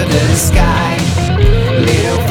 To the sky. Little